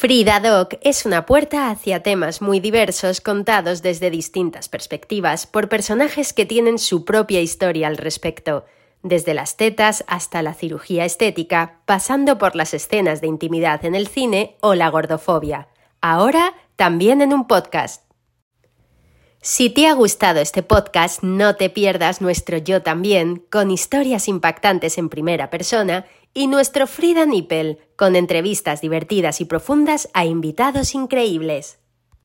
Frida Doc es una puerta hacia temas muy diversos contados desde distintas perspectivas por personajes que tienen su propia historia al respecto, desde las tetas hasta la cirugía estética, pasando por las escenas de intimidad en el cine o la gordofobia. Ahora también en un podcast. Si te ha gustado este podcast, no te pierdas nuestro Yo también, con historias impactantes en primera persona y nuestro Frida Nippel, con entrevistas divertidas y profundas a invitados increíbles.